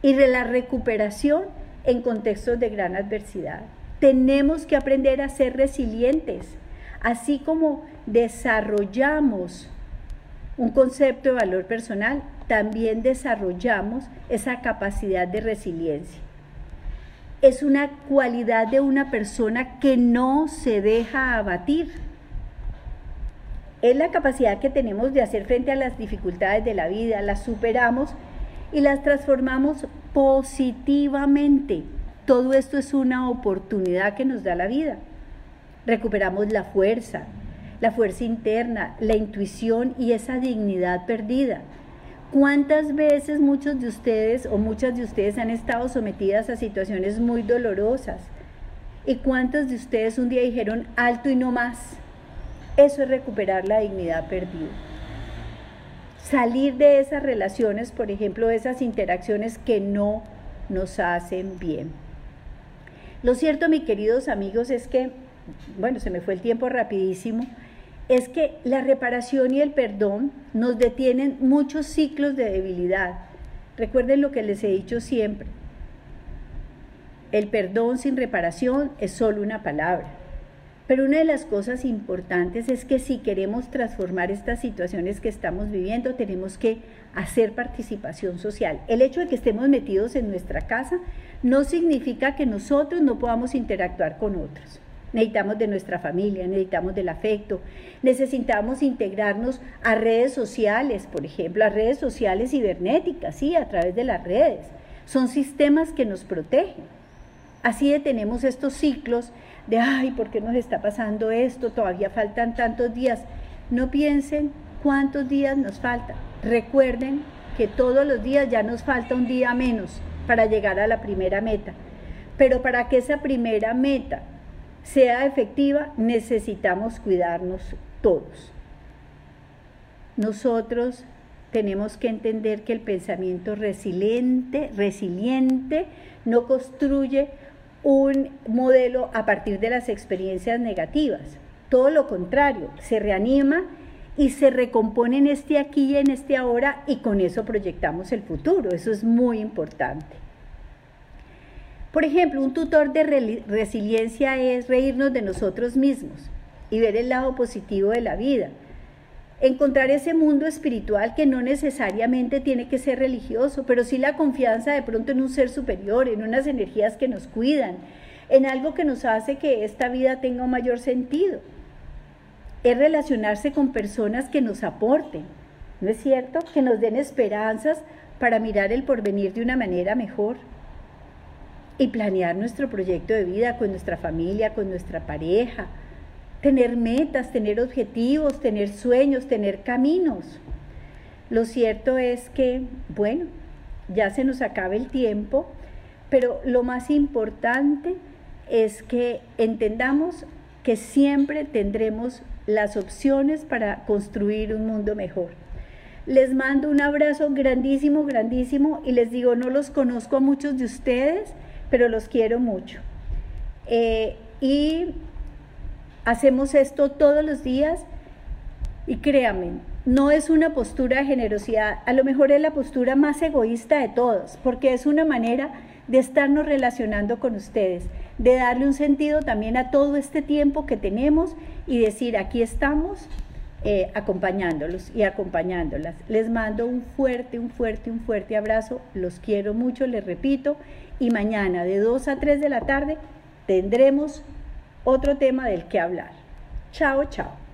y la recuperación en contextos de gran adversidad. Tenemos que aprender a ser resilientes, así como desarrollamos un concepto de valor personal, también desarrollamos esa capacidad de resiliencia. Es una cualidad de una persona que no se deja abatir. Es la capacidad que tenemos de hacer frente a las dificultades de la vida, las superamos y las transformamos positivamente. Todo esto es una oportunidad que nos da la vida. Recuperamos la fuerza, la fuerza interna, la intuición y esa dignidad perdida. ¿Cuántas veces muchos de ustedes o muchas de ustedes han estado sometidas a situaciones muy dolorosas? ¿Y cuántos de ustedes un día dijeron alto y no más? Eso es recuperar la dignidad perdida salir de esas relaciones, por ejemplo, de esas interacciones que no nos hacen bien. Lo cierto, mis queridos amigos, es que, bueno, se me fue el tiempo rapidísimo, es que la reparación y el perdón nos detienen muchos ciclos de debilidad. Recuerden lo que les he dicho siempre. El perdón sin reparación es solo una palabra. Pero una de las cosas importantes es que si queremos transformar estas situaciones que estamos viviendo, tenemos que hacer participación social. El hecho de que estemos metidos en nuestra casa no significa que nosotros no podamos interactuar con otros. Necesitamos de nuestra familia, necesitamos del afecto, necesitamos integrarnos a redes sociales, por ejemplo, a redes sociales cibernéticas, sí, a través de las redes. Son sistemas que nos protegen. Así detenemos estos ciclos de, ay, ¿por qué nos está pasando esto? Todavía faltan tantos días. No piensen cuántos días nos faltan. Recuerden que todos los días ya nos falta un día menos para llegar a la primera meta. Pero para que esa primera meta sea efectiva, necesitamos cuidarnos todos. Nosotros tenemos que entender que el pensamiento resiliente, resiliente no construye un modelo a partir de las experiencias negativas. Todo lo contrario, se reanima y se recompone en este aquí y en este ahora y con eso proyectamos el futuro. Eso es muy importante. Por ejemplo, un tutor de resiliencia es reírnos de nosotros mismos y ver el lado positivo de la vida. Encontrar ese mundo espiritual que no necesariamente tiene que ser religioso, pero sí la confianza de pronto en un ser superior, en unas energías que nos cuidan, en algo que nos hace que esta vida tenga un mayor sentido. Es relacionarse con personas que nos aporten, ¿no es cierto? Que nos den esperanzas para mirar el porvenir de una manera mejor y planear nuestro proyecto de vida con nuestra familia, con nuestra pareja, tener metas, tener objetivos, tener sueños, tener caminos. Lo cierto es que, bueno, ya se nos acaba el tiempo, pero lo más importante es que entendamos que siempre tendremos las opciones para construir un mundo mejor. Les mando un abrazo grandísimo, grandísimo y les digo, no los conozco a muchos de ustedes, pero los quiero mucho. Eh, y hacemos esto todos los días y créanme, no es una postura de generosidad, a lo mejor es la postura más egoísta de todos, porque es una manera de estarnos relacionando con ustedes, de darle un sentido también a todo este tiempo que tenemos y decir, aquí estamos eh, acompañándolos y acompañándolas. Les mando un fuerte, un fuerte, un fuerte abrazo, los quiero mucho, les repito, y mañana de 2 a 3 de la tarde tendremos otro tema del que hablar. Chao, chao.